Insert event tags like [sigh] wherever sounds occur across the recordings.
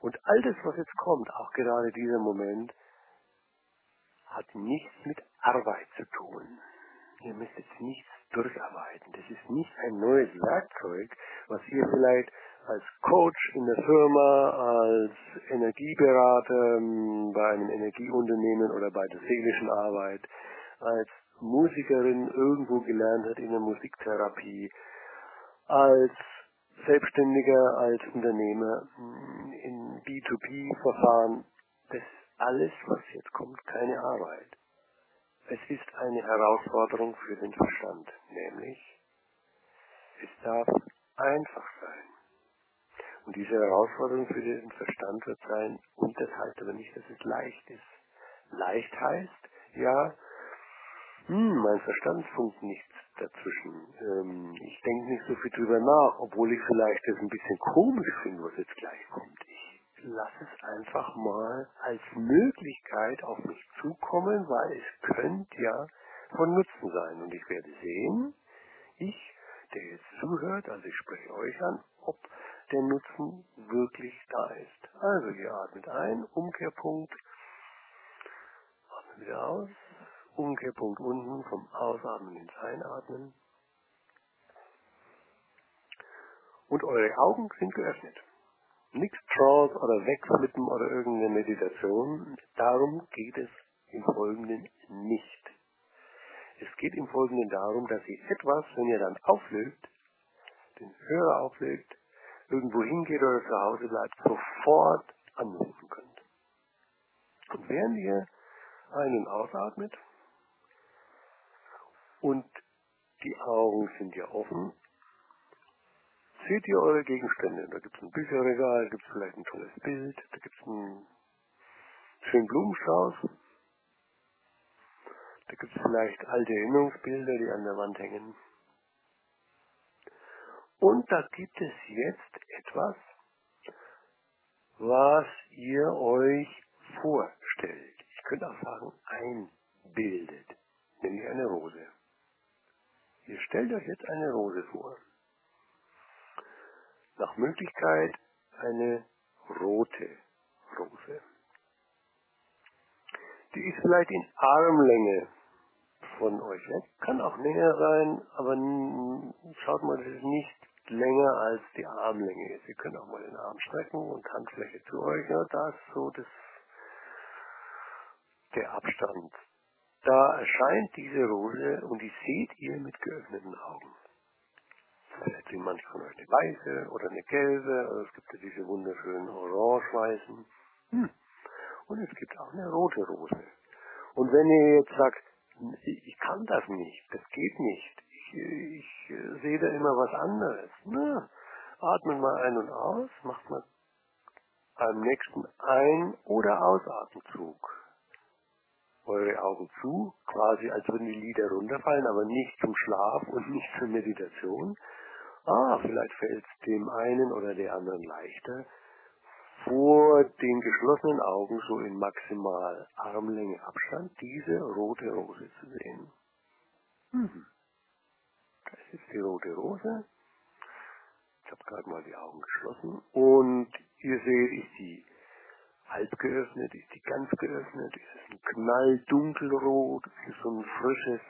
Und all das, was jetzt kommt, auch gerade dieser Moment, hat nichts mit Arbeit zu tun. Ihr müsst jetzt nichts durcharbeiten. Das ist nicht ein neues Werkzeug, was ihr vielleicht als Coach in der Firma, als Energieberater ähm, bei einem Energieunternehmen oder bei der seelischen Arbeit, als Musikerin irgendwo gelernt hat in der Musiktherapie, als Selbstständiger, als Unternehmer mm, in B2B-Verfahren. Das alles, was jetzt kommt, keine Arbeit. Es ist eine Herausforderung für den Verstand, nämlich es darf einfach sein. Und diese Herausforderung für den Verstand wird sein, und das heißt aber nicht, dass es leicht ist. Leicht heißt, ja, hm, mein Verstand funkt nichts dazwischen. Ähm, ich denke nicht so viel drüber nach, obwohl ich vielleicht das ein bisschen komisch finde, was jetzt gleich kommt. Ich lasse es einfach mal als Möglichkeit auf mich zukommen, weil es könnte ja von Nutzen sein. Und ich werde sehen, ich, der jetzt zuhört, also ich spreche euch an, ob der Nutzen wirklich da ist. Also ihr atmet ein, Umkehrpunkt, atmet wieder aus, Umkehrpunkt unten vom Ausatmen ins Einatmen. Und eure Augen sind geöffnet. Nichts Trance oder Wegflippen oder irgendeine Meditation. Darum geht es im Folgenden nicht. Es geht im Folgenden darum, dass ihr etwas, wenn ihr dann auflöst, den Hörer auflegt, irgendwo hingeht oder zu Hause bleibt, sofort anrufen könnt. Und während ihr ein- und ausatmet und die Augen sind ja offen, seht ihr eure Gegenstände. Da gibt es ein Bücherregal, gibt es vielleicht ein tolles Bild, da gibt es einen schönen Blumenstrauß, da gibt es vielleicht alte Erinnerungsbilder, die an der Wand hängen. Und da gibt es jetzt etwas, was ihr euch vorstellt. Ich könnte auch sagen, einbildet, nämlich eine Rose. Ihr stellt euch jetzt eine Rose vor. Nach Möglichkeit eine rote Rose. Die ist vielleicht in Armlänge von euch weg. Kann auch näher sein, aber schaut mal, das ist nicht länger als die Armlänge ist. Ihr könnt auch mal den Arm strecken und Handfläche zu euch. Ja, da ist so das, der Abstand. Da erscheint diese Rose und die seht ihr mit geöffneten Augen. Von euch eine weiße oder eine gelbe, oder es gibt ja diese wunderschönen orange-weißen. Hm. Und es gibt auch eine rote Rose. Und wenn ihr jetzt sagt, ich kann das nicht, das geht nicht, ich, ich sehe da immer was anderes, na, atmet mal ein und aus, macht mal beim nächsten Ein- oder Ausatemzug eure Augen zu, quasi als würden die Lieder runterfallen, aber nicht zum Schlaf und nicht zur Meditation. Ah, vielleicht fällt es dem einen oder der anderen leichter, vor den geschlossenen Augen so in maximal Armlänge Abstand diese rote Rose zu sehen. Mhm. Das ist die rote Rose. Ich habe gerade mal die Augen geschlossen und ihr seht, ist die halb geöffnet, ist die ganz geöffnet, ist es ein knalldunkelrot, ist es so ein frisches,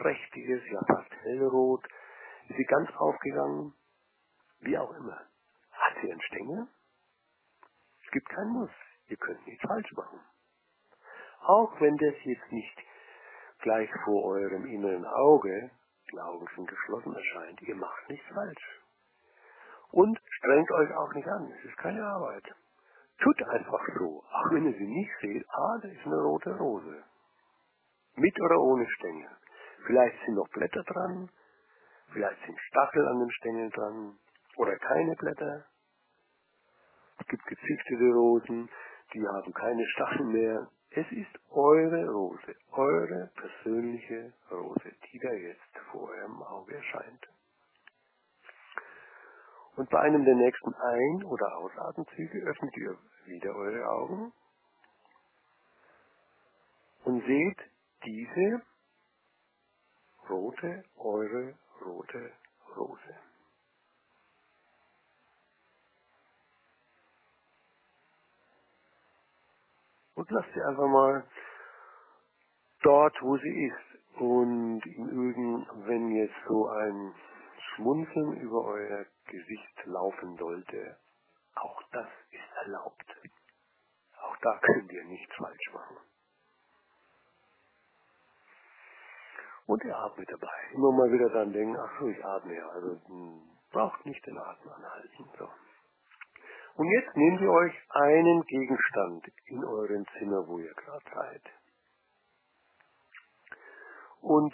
prächtiges, ja fast hellrot, ist sie ganz aufgegangen, wie auch immer. Hat sie einen Stängel? Es gibt keinen Muss. Ihr könnt nichts falsch machen. Auch wenn das jetzt nicht gleich vor eurem inneren Auge, Augen sind geschlossen, erscheint, ihr macht nichts falsch. Und strengt euch auch nicht an, es ist keine Arbeit. Tut einfach so, auch wenn ihr sie nicht seht, ah, da ist eine rote Rose. Mit oder ohne Stängel. Vielleicht sind noch Blätter dran, vielleicht sind Stachel an den Stängeln dran, oder keine Blätter. Es gibt gezüchtete Rosen, die haben keine Stacheln mehr. Es ist eure Rose, eure persönliche Rose, die da jetzt vor eurem Auge erscheint. Und bei einem der nächsten Ein- oder Ausatemzüge öffnet ihr wieder eure Augen und seht diese rote, eure rote Rose. Und lasst sie einfach mal dort, wo sie ist. Und im Übrigen, wenn jetzt so ein Schmunzeln über euer Gesicht laufen sollte, auch das ist erlaubt. Auch da könnt ihr nichts falsch machen. Und ihr atmet dabei. Immer mal wieder dran denken, ach so, ich atme ja. Also mh, braucht nicht den Atem anhalten. So. Und jetzt nehmt ihr euch einen Gegenstand in eurem Zimmer, wo ihr gerade seid. Und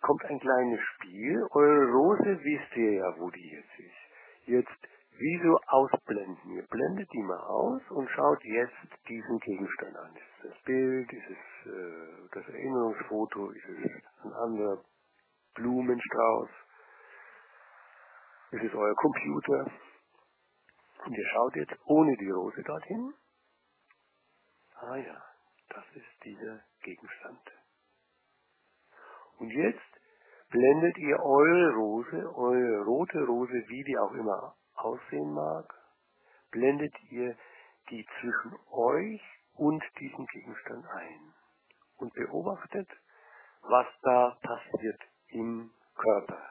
kommt ein kleines Spiel. Eure Rose wisst ihr ja, wo die jetzt ist. Jetzt wie so ausblenden. Ihr blendet die mal aus und schaut jetzt diesen Gegenstand an. Ist es das Bild? Ist es äh, das Erinnerungsfoto? Ist es ein anderer Blumenstrauß? Ist es euer Computer? Und ihr schaut jetzt ohne die Rose dorthin. Ah ja, das ist dieser Gegenstand. Und jetzt blendet ihr eure Rose, eure rote Rose, wie die auch immer aussehen mag, blendet ihr die zwischen euch und diesem Gegenstand ein und beobachtet, was da passiert im Körper.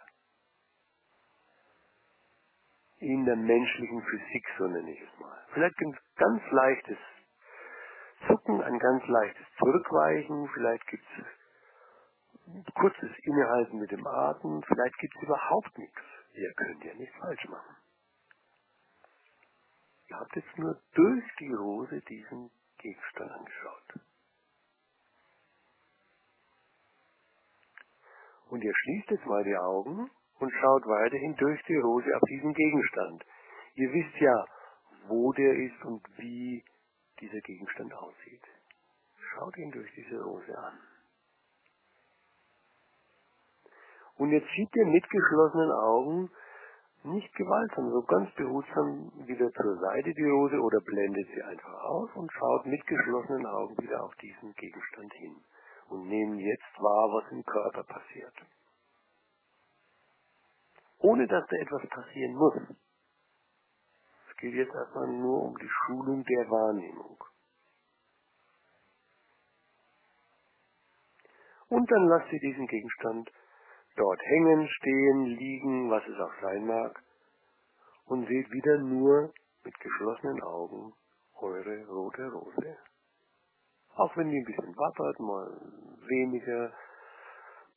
In der menschlichen Physik, so nenne ich es mal. Vielleicht ein ganz leichtes Zucken, ein ganz leichtes Zurückweichen, vielleicht gibt es kurzes Innehalten mit dem Atem, vielleicht gibt es überhaupt nichts. Ihr könnt ja nichts falsch machen. Ihr habt jetzt nur durch die Rose diesen Gegenstand angeschaut. Und ihr schließt jetzt mal die Augen und schaut weiterhin durch die Rose auf diesen Gegenstand. Ihr wisst ja, wo der ist und wie dieser Gegenstand aussieht. Schaut ihn durch diese Rose an. Und jetzt schiebt ihr mit geschlossenen Augen nicht gewaltsam, so ganz behutsam wieder zur Seite die Rose oder blendet sie einfach aus und schaut mit geschlossenen Augen wieder auf diesen Gegenstand hin und nehmen jetzt wahr, was im Körper passiert. Ohne dass da etwas passieren muss. Es geht jetzt erstmal nur um die Schulung der Wahrnehmung. Und dann lasst ihr diesen Gegenstand dort hängen, stehen, liegen, was es auch sein mag, und seht wieder nur mit geschlossenen Augen eure rote Rose. Auch wenn die ein bisschen wappert, mal weniger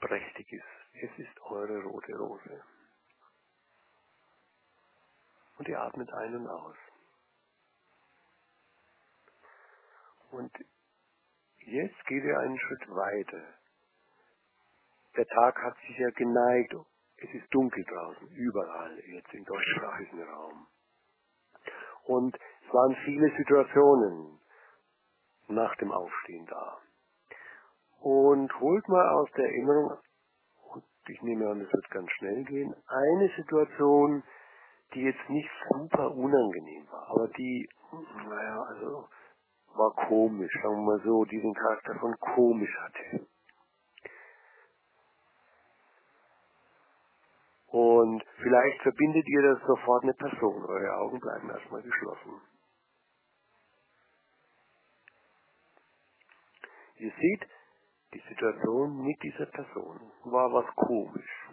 prächtig ist, es ist eure rote Rose. Und ihr atmet ein und aus. Und jetzt geht ihr einen Schritt weiter der Tag hat sich ja geneigt. Es ist dunkel draußen, überall, jetzt im deutschsprachigen Raum. Und es waren viele Situationen nach dem Aufstehen da. Und holt mal aus der Erinnerung, und ich nehme an, es wird ganz schnell gehen, eine Situation, die jetzt nicht super unangenehm war, aber die, naja, also war komisch, sagen wir mal so, diesen Charakter von komisch hatte. Und vielleicht verbindet ihr das sofort eine Person. Eure Augen bleiben erstmal geschlossen. Ihr seht, die Situation mit dieser Person war was komisch.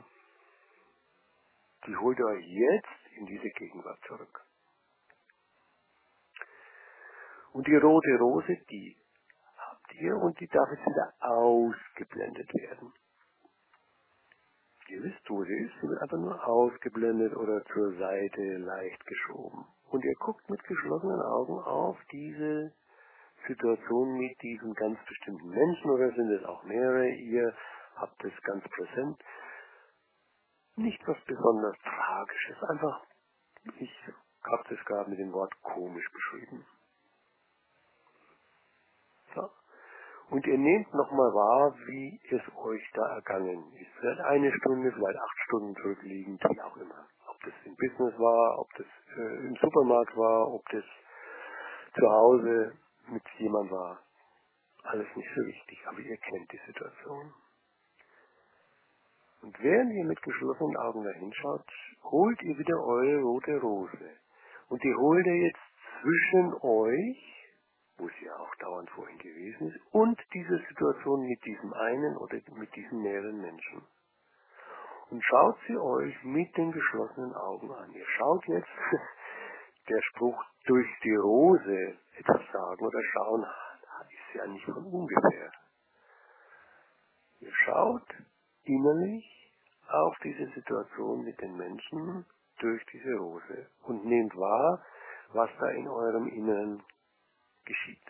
Die holt euch jetzt in diese Gegenwart zurück. Und die rote Rose, die habt ihr und die darf jetzt wieder ausgeblendet werden. Ihr wo sie ist, sie wird einfach nur ausgeblendet oder zur Seite leicht geschoben. Und ihr guckt mit geschlossenen Augen auf diese Situation mit diesem ganz bestimmten Menschen oder sind es auch mehrere, ihr habt es ganz präsent. Nicht was besonders Tragisches, einfach, ich habe das gerade mit dem Wort komisch beschrieben. So. Und ihr nehmt nochmal wahr, wie es euch da ergangen ist. Vielleicht eine Stunde, vielleicht acht Stunden zurückliegend, wie auch immer. Ob das im Business war, ob das äh, im Supermarkt war, ob das zu Hause mit jemand war. Alles nicht so wichtig, aber ihr kennt die Situation. Und während ihr mit geschlossenen Augen da hinschaut, holt ihr wieder eure rote Rose. Und die holt ihr jetzt zwischen euch wo sie ja auch dauernd vorhin gewesen ist, und diese Situation mit diesem einen oder mit diesen mehreren Menschen. Und schaut sie euch mit den geschlossenen Augen an. Ihr schaut jetzt, [laughs] der Spruch durch die Rose etwas sagen oder schauen, ist ja nicht von ungefähr. Ihr schaut innerlich auf diese Situation mit den Menschen durch diese Rose und nehmt wahr, was da in eurem Inneren geschieht.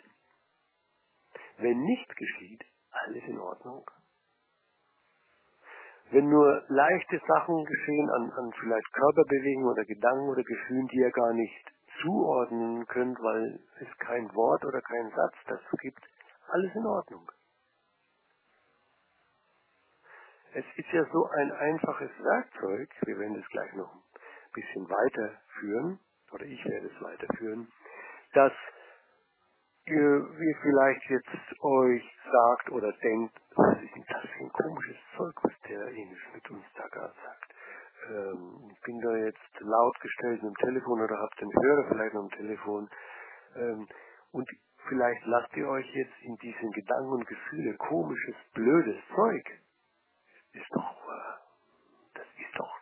Wenn nicht geschieht, alles in Ordnung. Wenn nur leichte Sachen geschehen an, an vielleicht Körperbewegungen oder Gedanken oder Gefühlen, die ihr gar nicht zuordnen könnt, weil es kein Wort oder keinen Satz dazu gibt, alles in Ordnung. Es ist ja so ein einfaches Werkzeug, wir werden es gleich noch ein bisschen weiterführen, oder ich werde es weiterführen, dass ihr, ihr vielleicht jetzt euch sagt oder denkt, was ist denn das für ein komisches Zeug, was der Enisch mit uns da gerade sagt. Ähm, ich bin da jetzt laut gestellt mit dem Telefon oder habt den Hörer vielleicht noch im Telefon. Ähm, und vielleicht lasst ihr euch jetzt in diesen Gedanken und Gefühle komisches, blödes Zeug. Ist doch, das ist doch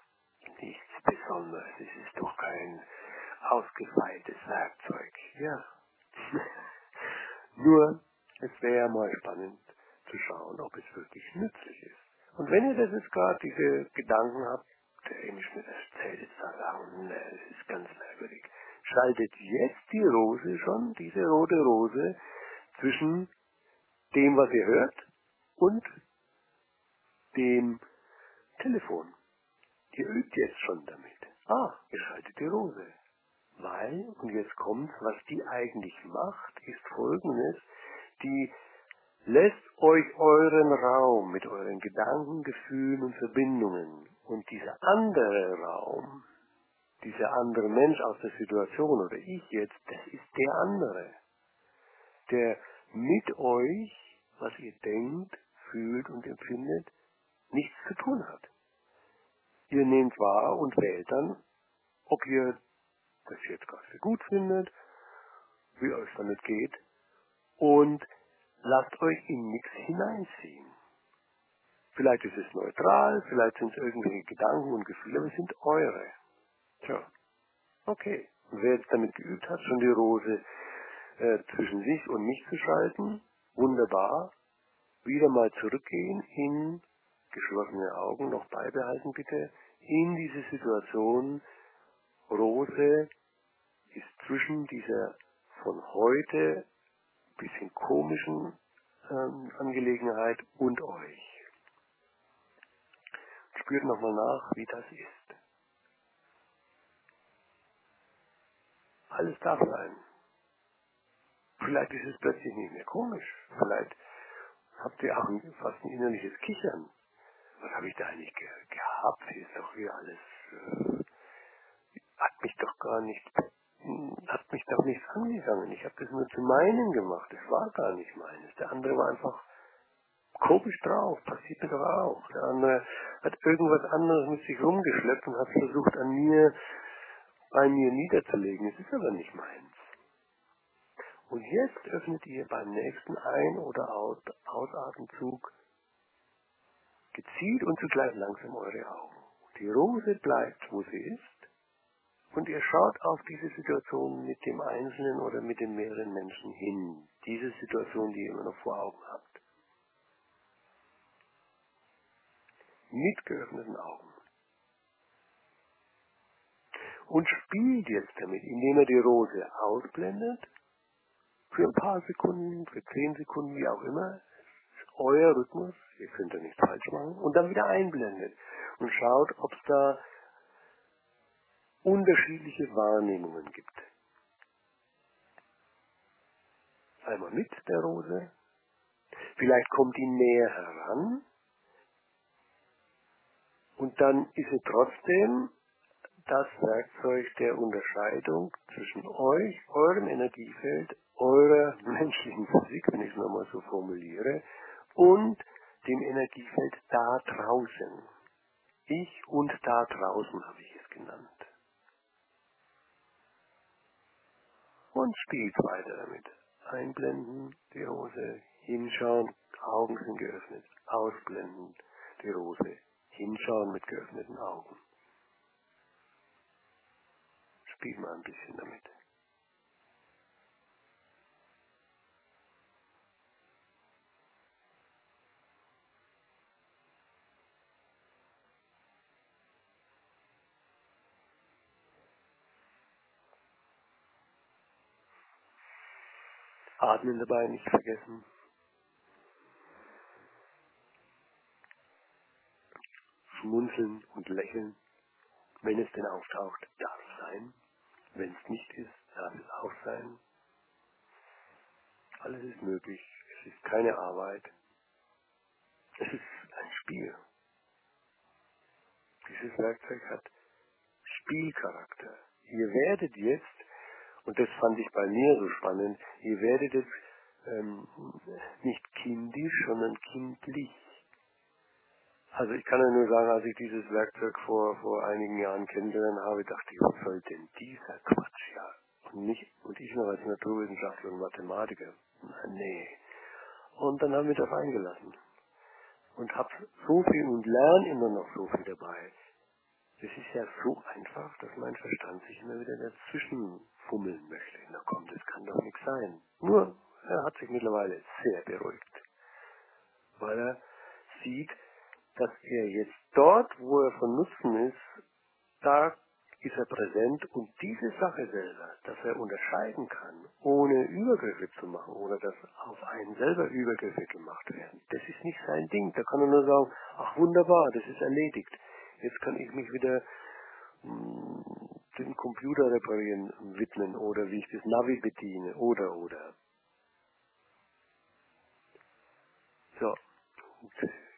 nichts Besonderes. Es ist doch kein ausgefeiltes Werkzeug. Ja. [laughs] Nur, es wäre mal spannend zu schauen, ob es wirklich nützlich ist. Und wenn ihr das jetzt gerade diese Gedanken habt, der Englisch mir erzählt, sagen, ne, es ist ganz merkwürdig. Schaltet jetzt die Rose schon, diese rote Rose, zwischen dem, was ihr hört, und dem Telefon. Ihr übt jetzt schon damit. Ah, ihr schaltet die Rose. Weil, und jetzt kommt, was die eigentlich macht, ist folgendes, die lässt euch euren Raum mit euren Gedanken, Gefühlen und Verbindungen und dieser andere Raum, dieser andere Mensch aus der Situation oder ich jetzt, das ist der andere, der mit euch, was ihr denkt, fühlt und empfindet, nichts zu tun hat. Ihr nehmt wahr und wählt dann, ob ihr das jetzt gerade für gut findet, wie euch damit geht und lasst euch in nichts hineinziehen. Vielleicht ist es neutral, vielleicht sind es irgendwelche Gedanken und Gefühle, aber es sind eure. Tja, okay. Wer jetzt damit geübt hat, schon die Rose äh, zwischen sich und mich zu schalten, wunderbar. Wieder mal zurückgehen in geschlossene Augen, noch beibehalten bitte, in diese Situation, Rose ist zwischen dieser von heute bisschen komischen ähm, Angelegenheit und euch. Spürt nochmal nach, wie das ist. Alles darf sein. Vielleicht ist es plötzlich nicht mehr komisch. Vielleicht habt ihr auch fast ein innerliches Kichern. Was habe ich da eigentlich ge gehabt? Hier ist doch hier alles, äh, hat mich doch gar nicht, hm, hat mich doch nichts angegangen. Ich habe das nur zu meinen gemacht. Das war gar nicht meines. Der andere war einfach komisch drauf. Passiert mir doch auch. Der andere hat irgendwas anderes mit sich rumgeschleppt und hat versucht, an mir, bei mir niederzulegen. Es ist aber nicht meins. Und jetzt öffnet ihr beim nächsten Ein- oder Aus Ausatemzug gezielt und zugleich langsam eure Augen. Die Rose bleibt, wo sie ist, und ihr schaut auf diese Situation mit dem Einzelnen oder mit den mehreren Menschen hin. Diese Situation, die ihr immer noch vor Augen habt. Mit geöffneten Augen. Und spielt jetzt damit, indem ihr die Rose ausblendet, für ein paar Sekunden, für zehn Sekunden, wie auch immer, euer Rhythmus, ihr könnt da nichts falsch machen, und dann wieder einblendet und schaut, ob es da unterschiedliche Wahrnehmungen gibt. Einmal mit der Rose, vielleicht kommt die näher heran und dann ist sie trotzdem das Werkzeug der Unterscheidung zwischen euch, eurem Energiefeld, eurer [laughs] menschlichen Physik, wenn ich es nochmal so formuliere, und dem Energiefeld da draußen. Ich und da draußen habe ich es genannt. Und spielt weiter damit. Einblenden, die Rose, hinschauen, Augen sind geöffnet, ausblenden, die Rose, hinschauen mit geöffneten Augen. Spiel mal ein bisschen damit. Atmen dabei nicht vergessen. Schmunzeln und lächeln, wenn es denn auftaucht, darf es sein. Wenn es nicht ist, darf es auch sein. Alles ist möglich. Es ist keine Arbeit. Es ist ein Spiel. Dieses Werkzeug hat Spielcharakter. Ihr werdet jetzt, und das fand ich bei mir so spannend, ihr werdet jetzt ähm, nicht kindisch, sondern kindlich. Also ich kann ja nur sagen, als ich dieses Werkzeug vor, vor einigen Jahren kennengelernt habe, dachte ich, was soll denn dieser Quatsch ja? Und, nicht, und ich noch als Naturwissenschaftler und Mathematiker. Na, nee. Und dann haben wir das eingelassen. Und hab so viel und lerne immer noch so viel dabei. Es ist ja so einfach, dass mein Verstand sich immer wieder dazwischen fummeln möchte. Na komm, das kann doch nichts sein. Nur, er hat sich mittlerweile sehr beruhigt, weil er sieht, dass er jetzt dort, wo er von Nutzen ist, da ist er präsent und diese Sache selber, dass er unterscheiden kann, ohne Übergriffe zu machen oder dass auf einen selber Übergriffe gemacht werden, das ist nicht sein Ding. Da kann er nur sagen, ach wunderbar, das ist erledigt. Jetzt kann ich mich wieder mh, dem Computer reparieren widmen oder wie ich das Navi bediene oder oder. So,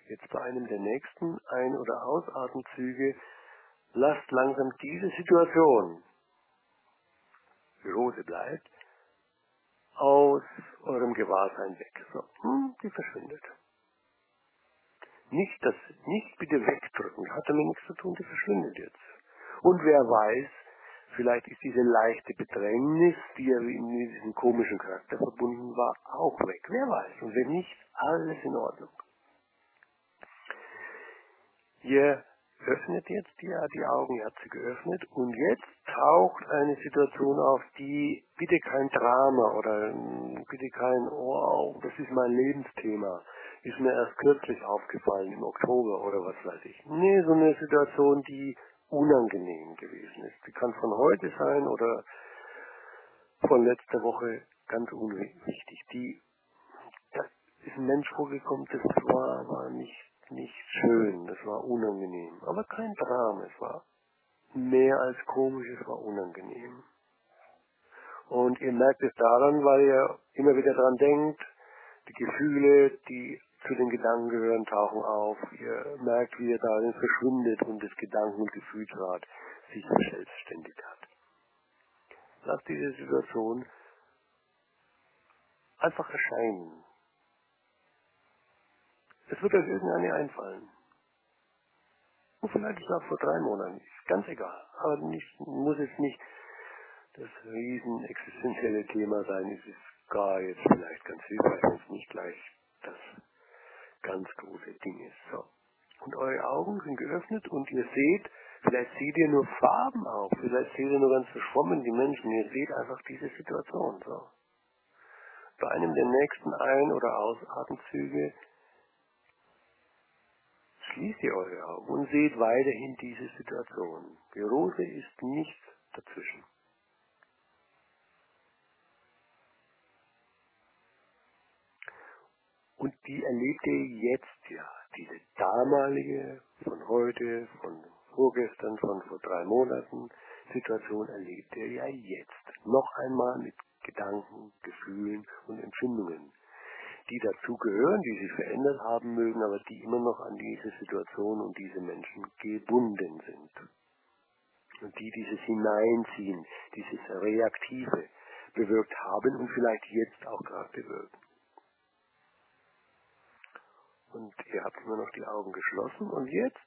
jetzt bei einem der nächsten Ein- oder Ausatemzüge lasst langsam diese Situation, die Rose bleibt, aus eurem Gewahrsein weg. So, hm, die verschwindet. Nicht das, nicht bitte wegdrücken, hat damit nichts zu tun, die verschwindet jetzt. Und wer weiß, vielleicht ist diese leichte Bedrängnis, die ja mit diesem komischen Charakter verbunden war, auch weg. Wer weiß. Und wenn nicht, alles in Ordnung. Ihr öffnet jetzt die, die Augen, ihr habt sie geöffnet und jetzt taucht eine Situation auf, die bitte kein Drama oder ähm, bitte kein, wow, das ist mein Lebensthema, ist mir erst kürzlich aufgefallen im Oktober oder was weiß ich. Nee, so eine Situation, die unangenehm gewesen ist. Die kann von heute sein oder von letzter Woche ganz unwichtig. Die, da ist ein Mensch vorgekommen, das war, war nicht, nicht schön, das war unangenehm. Aber kein Drama, es war mehr als komisch, es war unangenehm. Und ihr merkt es daran, weil ihr immer wieder dran denkt, die Gefühle, die zu den Gedanken gehören, tauchen auf. Ihr merkt, wie ihr darin verschwindet und das Gedanken- und Gefühlsrad sich verselbstständigt hat. Lasst diese Situation einfach erscheinen. Es wird euch irgendeine einfallen. Und vielleicht ist auch vor drei Monaten. Ist ganz egal. Aber nicht, muss es nicht das riesen existenzielle Thema sein. Es ist gar jetzt vielleicht ganz hilfreich, wenn es nicht gleich das ganz große Ding ist. So. Und eure Augen sind geöffnet und ihr seht, vielleicht seht ihr nur Farben auf, vielleicht seht ihr nur ganz verschwommen die Menschen, ihr seht einfach diese Situation. So. Bei einem der nächsten Ein- oder Ausatemzüge schließt ihr eure Augen und seht weiterhin diese Situation. Die Rose ist nichts dazwischen. Und die erlebt ihr jetzt ja. Diese damalige, von heute, von vorgestern, von vor drei Monaten Situation erlebt ihr ja jetzt. Noch einmal mit Gedanken, Gefühlen und Empfindungen, die dazu gehören, die sich verändert haben mögen, aber die immer noch an diese Situation und diese Menschen gebunden sind. Und die dieses Hineinziehen, dieses Reaktive bewirkt haben und vielleicht jetzt auch gerade bewirken. Und ihr habt immer noch die Augen geschlossen. Und jetzt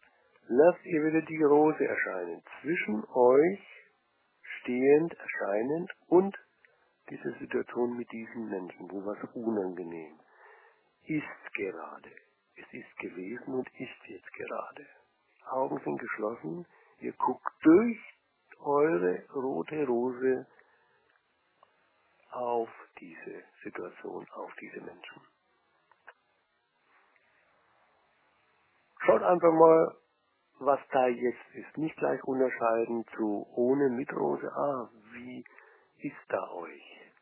lasst ihr wieder die Rose erscheinen. Zwischen euch stehend, erscheinend und diese Situation mit diesen Menschen, wo was unangenehm ist gerade. Es ist gewesen und ist jetzt gerade. Augen sind geschlossen. Ihr guckt durch eure rote Rose auf diese Situation, auf diese Menschen. Schaut einfach mal, was da jetzt ist. Nicht gleich unterscheiden zu ohne mit Rose. Ah, wie ist da euch?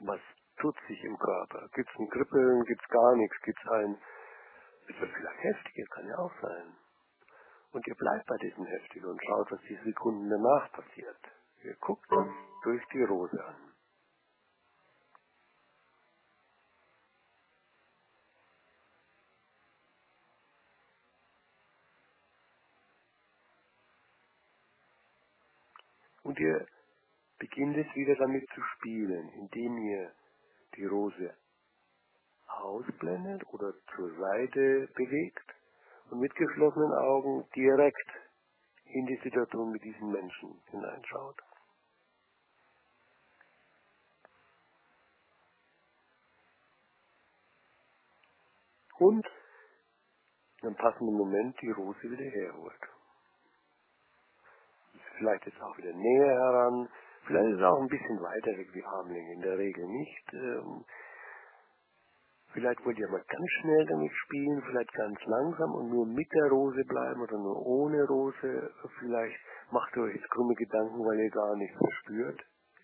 Was tut sich im Körper? Gibt es ein Kribbeln? Gibt es gar nichts? Gibt es ein, es wird vielleicht heftig, kann ja auch sein. Und ihr bleibt bei diesem Heftig und schaut, was die Sekunden danach passiert. Ihr guckt uns durch die Rose an. Und ihr beginnt es wieder damit zu spielen, indem ihr die Rose ausblendet oder zur Seite bewegt und mit geschlossenen Augen direkt in die Situation mit diesen Menschen hineinschaut. Und im passenden Moment die Rose wieder herholt. Vielleicht jetzt auch wieder näher heran, vielleicht ist es auch ein bisschen weiter weg wie Armling, in der Regel nicht. Ähm, Vielleicht wollt ihr mal ganz schnell damit spielen, vielleicht ganz langsam und nur mit der Rose bleiben oder nur ohne Rose. Vielleicht macht ihr euch jetzt krumme Gedanken, weil ihr gar nichts verspürt.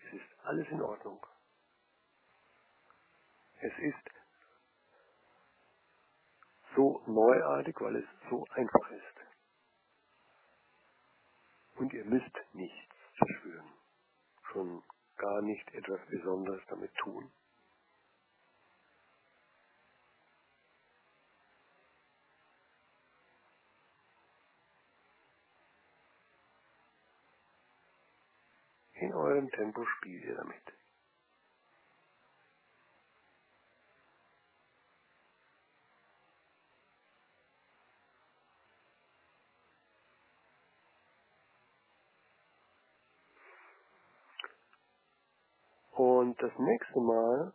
Es ist alles in Ordnung. Es ist so neuartig, weil es so einfach ist. Und ihr müsst nichts verspüren. Schon gar nicht etwas Besonderes damit tun. In eurem Tempo spielt ihr damit. Und das nächste Mal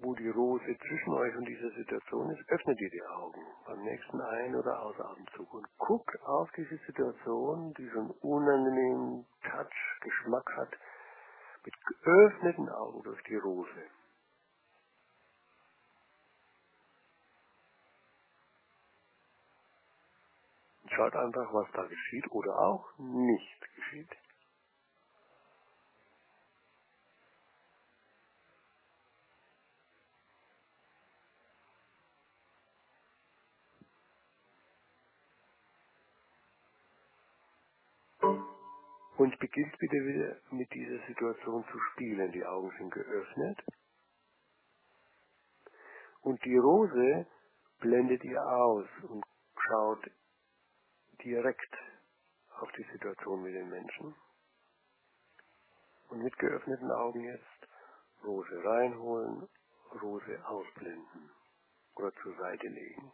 wo die Rose zwischen euch und dieser Situation ist, öffnet ihr die Augen beim nächsten Ein- oder Ausatemzug und guckt auf diese Situation, die so einen unangenehmen Touch, Geschmack hat, mit geöffneten Augen durch die Rose. Schaut einfach, was da geschieht oder auch nicht geschieht. Und beginnt bitte wieder mit dieser Situation zu spielen. Die Augen sind geöffnet und die Rose blendet ihr aus und schaut direkt auf die Situation mit den Menschen. Und mit geöffneten Augen jetzt Rose reinholen, Rose ausblenden oder zur Seite legen.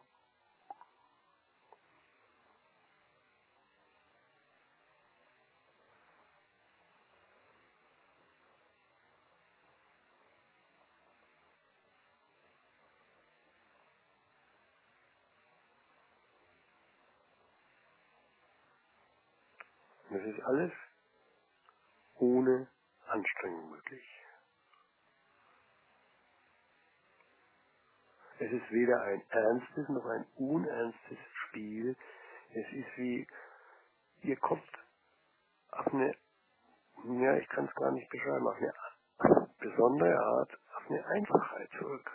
Ist alles ohne Anstrengung möglich. Es ist weder ein ernstes noch ein unernstes Spiel. Es ist wie, ihr kommt auf eine, ja, ich kann es gar nicht beschreiben, auf eine besondere Art, auf eine Einfachheit zurück.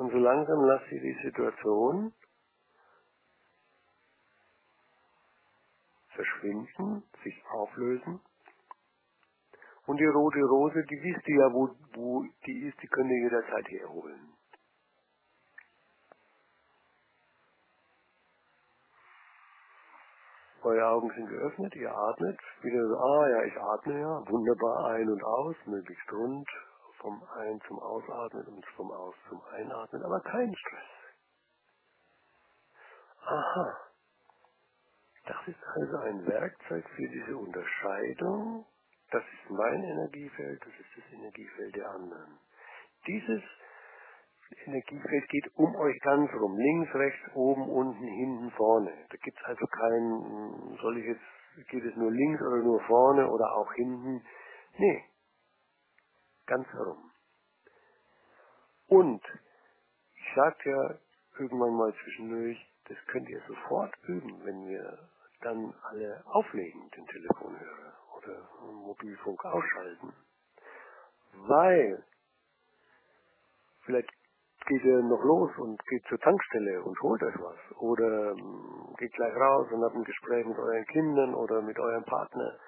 Und so langsam lasst ihr die Situation verschwinden, sich auflösen. Und die rote Rose, die wisst ihr ja, wo, wo die ist, die könnt ihr jederzeit herholen. Eure Augen sind geöffnet, ihr atmet. Wieder so, ah ja, ich atme ja, wunderbar ein und aus, möglichst rund, vom Ein zum Ausatmen und vom Aus zum Einatmen, aber kein Stress. Aha, das ist also ein Werkzeug für diese Unterscheidung. Das ist mein Energiefeld, das ist das Energiefeld der anderen. Dieses Energiefeld geht um euch ganz rum. Links, rechts, oben, unten, hinten, vorne. Da gibt es also kein, soll ich jetzt, geht es nur links oder nur vorne oder auch hinten. Nee, ganz herum. Und ich sagte ja irgendwann mal zwischendurch, das könnt ihr sofort üben, wenn wir dann alle auflegen, den Telefonhörer oder Mobilfunk ausschalten. Weil vielleicht geht ihr noch los und geht zur Tankstelle und holt euch was. Oder ähm, geht gleich raus und habt ein Gespräch mit euren Kindern oder mit eurem Partner.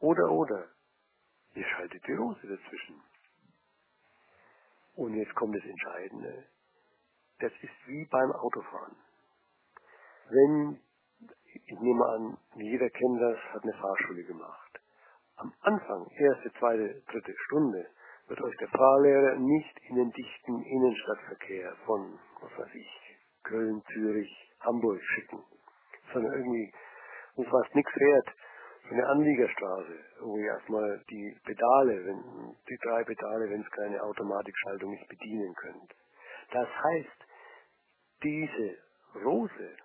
Oder, oder. Ihr schaltet die Rose dazwischen. Und jetzt kommt das Entscheidende. Das ist wie beim Autofahren. Wenn, ich nehme an, jeder kennt das, hat eine Fahrschule gemacht. Am Anfang, erste, zweite, dritte Stunde, wird euch der Fahrlehrer nicht in den dichten Innenstadtverkehr von, was weiß ich, Köln, Zürich, Hamburg schicken, sondern irgendwie, wo fast nichts fährt, so eine Anliegerstraße, wo ihr erstmal die Pedale, wenn, die drei Pedale, wenn es keine Automatikschaltung ist, bedienen könnt. Das heißt, diese Rose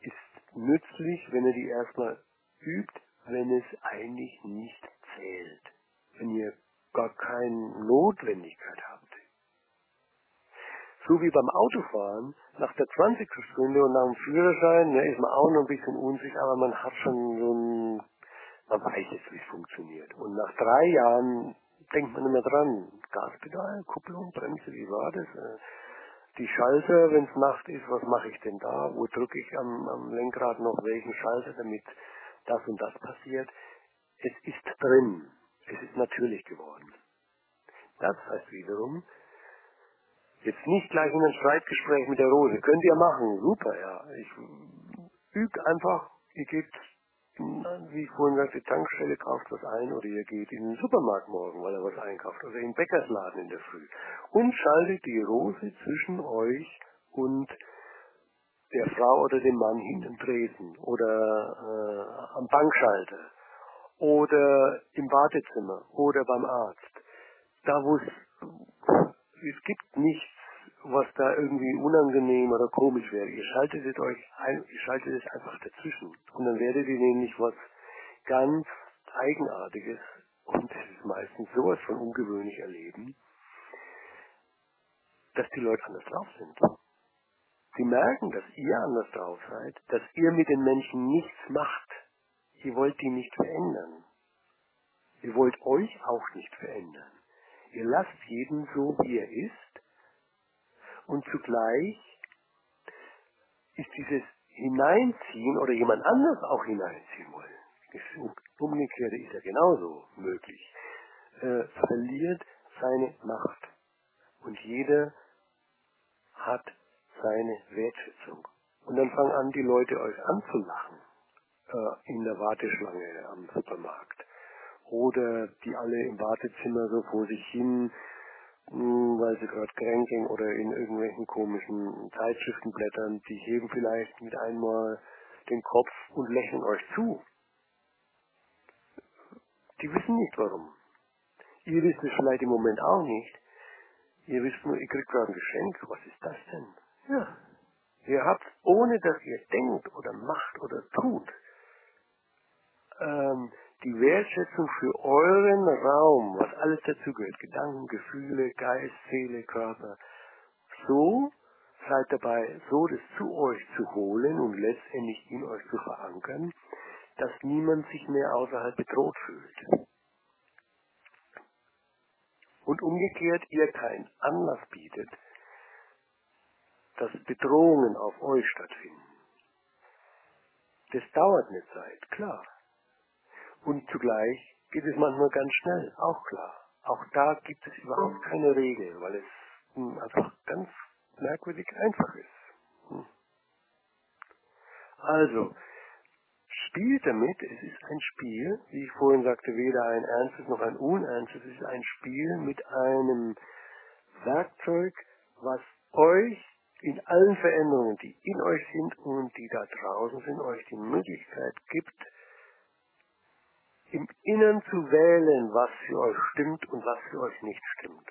ist nützlich, wenn ihr die erstmal übt, wenn es eigentlich nicht zählt. Wenn ihr gar keine Notwendigkeit habt. So wie beim Autofahren, nach der 20. Stunde und nach dem Führerschein, ne, ist man auch noch ein bisschen unsicher, aber man hat schon so ein, man weiß jetzt, wie es funktioniert. Und nach drei Jahren denkt man immer dran, Gaspedal, Kupplung, Bremse, wie war das? Äh, Die Schalter, wenn es Nacht ist, was mache ich denn da? Wo drücke ich am, am Lenkrad noch welchen Schalter, damit das und das passiert? Es ist drin. Es ist natürlich geworden. Das heißt wiederum, jetzt nicht gleich in ein Streitgespräch mit der Rose. Könnt ihr machen, super, ja. Ich übt einfach, ihr geht, wie ich vorhin sagte, Tankstelle, kauft was ein oder ihr geht in den Supermarkt morgen, weil er was einkauft oder in den Bäckersladen in der Früh und schaltet die Rose zwischen euch und der Frau oder dem Mann hinten Tresen oder äh, am Bankschalter oder im Wartezimmer oder beim Arzt. Da wo es, es gibt nichts, was da irgendwie unangenehm oder komisch wäre. Ihr schaltet euch ein, ihr schaltet es einfach dazwischen. Und dann werdet ihr nämlich was ganz Eigenartiges und das ist meistens sowas von ungewöhnlich erleben, dass die Leute anders drauf sind. Sie merken, dass ihr anders drauf seid, dass ihr mit den Menschen nichts macht. Ihr wollt die nicht verändern. Ihr wollt euch auch nicht verändern. Ihr lasst jeden so, wie er ist und zugleich ist dieses Hineinziehen oder jemand anderes auch hineinziehen wollen, das Umgekehrte ist ja genauso möglich, äh, verliert seine Macht. Und jeder hat seine Wertschätzung. Und dann fangen an, die Leute euch anzulachen äh, in der Warteschlange am Supermarkt. Oder die alle im Wartezimmer so vor sich hin, mh, weil sie gerade kränkeln oder in irgendwelchen komischen Zeitschriften blättern, die heben vielleicht mit einmal den Kopf und lächeln euch zu. Die wissen nicht warum. Ihr wisst es vielleicht im Moment auch nicht. Ihr wisst nur, ihr kriegt gerade ein Geschenk. Was ist das denn? Ja. Ihr habt, ohne dass ihr denkt oder macht oder tut, ähm, die Wertschätzung für euren Raum, was alles dazugehört, Gedanken, Gefühle, Geist, Seele, Körper, so seid dabei, so das zu euch zu holen und letztendlich in euch zu verankern, dass niemand sich mehr außerhalb bedroht fühlt. Und umgekehrt ihr keinen Anlass bietet, dass Bedrohungen auf euch stattfinden. Das dauert eine Zeit, klar. Und zugleich geht es manchmal ganz schnell, auch klar. Auch da gibt es überhaupt keine Regel, weil es hm, einfach ganz merkwürdig einfach ist. Hm. Also, spielt damit, es ist ein Spiel, wie ich vorhin sagte, weder ein ernstes noch ein unernstes, es ist ein Spiel mit einem Werkzeug, was euch in allen Veränderungen, die in euch sind und die da draußen sind, euch die Möglichkeit gibt, im Innern zu wählen, was für euch stimmt und was für euch nicht stimmt.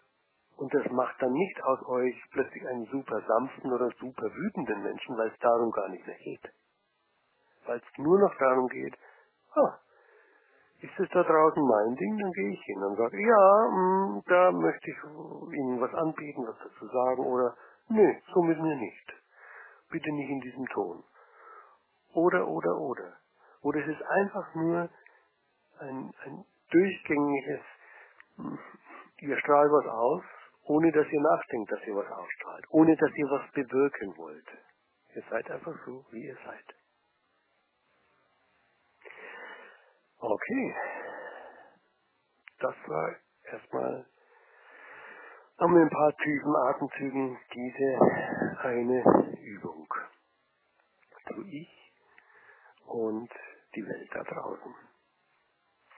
Und das macht dann nicht aus euch plötzlich einen super sanften oder super wütenden Menschen, weil es darum gar nicht mehr geht. Weil es nur noch darum geht, ah, ist es da draußen mein Ding, dann gehe ich hin und sage, ja, mh, da möchte ich Ihnen was anbieten, was dazu sagen, oder nee, so mit mir nicht. Bitte nicht in diesem Ton. Oder, oder, oder. Oder es ist einfach nur ein, ein durchgängiges, ihr strahlt was aus, ohne dass ihr nachdenkt, dass ihr was ausstrahlt, ohne dass ihr was bewirken wollt. Ihr seid einfach so, wie ihr seid. Okay, das war erstmal haben wir ein paar tiefen Atemzügen diese eine Übung. Du ich und die Welt da draußen.